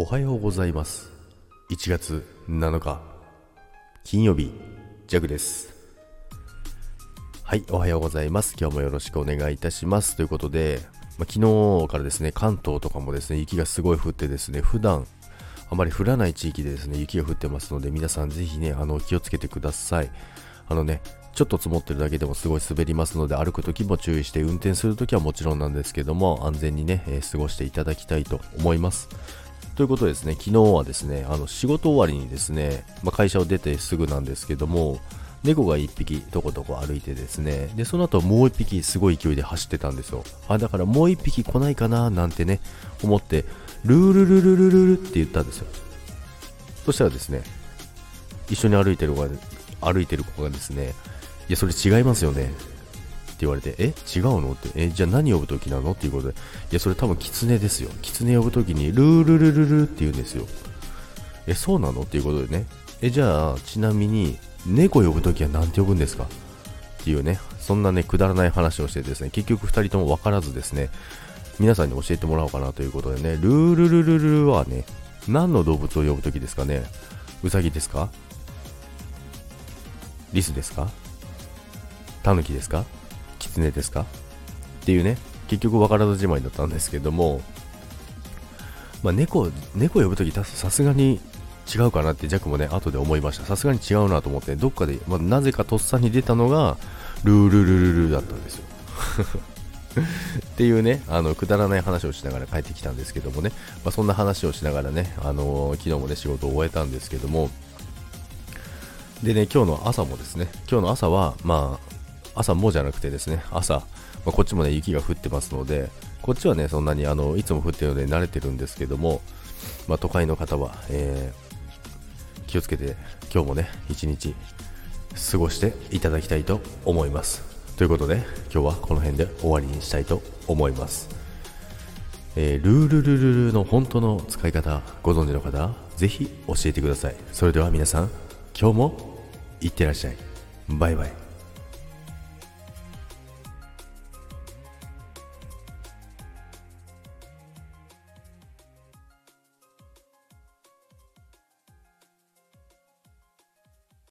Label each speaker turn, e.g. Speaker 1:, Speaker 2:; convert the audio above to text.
Speaker 1: おはようございます。1月7日金曜日ジャグです。はいおはようございます。今日もよろしくお願いいたします。ということで、まあ、昨日からですね関東とかもですね雪がすごい降ってですね普段あまり降らない地域でですね雪が降ってますので皆さんぜひねあの気をつけてください。あのねちょっと積もってるだけでもすごい滑りますので歩くときも注意して運転するときはもちろんなんですけども安全にね、えー、過ごしていただきたいと思います。ということですね、昨日はですね、あの仕事終わりにですね、まあ、会社を出てすぐなんですけども、猫が1匹とことこ歩いてですね、で、その後もう1匹すごい勢いで走ってたんですよ。あ、だからもう1匹来ないかななんてね、思って、ルールルルルルルって言ったんですよ。そしたらですね、一緒に歩いてる子が、歩いてる子がですね、いや、それ違いますよね。って言われて、え？違うの？って、え？じゃあ何呼ぶときなの？っていうことで、いや、それ多分キツネですよ。キツネ呼ぶときに、ルールルルルって言うんですよ。え、そうなの？っていうことでね。え、じゃあ、ちなみに、猫呼ぶときは何て呼ぶんですか？っていうね、そんなね、くだらない話をしてですね、結局2人とも分からずですね、皆さんに教えてもらおうかなということでね、ルールルルルルはね、何の動物を呼ぶときですかね？うさぎですか？リスですか？タヌキですか？キツネですか？っていうね、結局分からずじまいだったんですけども、まあ、猫、猫呼ぶときさすがに違うかなってジャックもね、後で思いました。さすがに違うなと思って、どっかで、まあ、なぜかとっさに出たのが、ルールルルルだったんですよ。っていうね、あの、くだらない話をしながら帰ってきたんですけどもね、まあ、そんな話をしながらね、あのー、昨日もね、仕事を終えたんですけども、でね、今日の朝もですね、今日の朝は、まあ、朝もじゃなくてですね、朝、まあ、こっちもね、雪が降ってますので、こっちはね、そんなにあのいつも降ってるので慣れてるんですけども、まあ、都会の方は、えー、気をつけて今日もね、一日過ごしていただきたいと思います。ということで、今日はこの辺で終わりにしたいと思います。えー、ルールルルルの本当の使い方ご存知の方、ぜひ教えてください。それでは皆さん、今日もいってらっしゃい。バイバイ。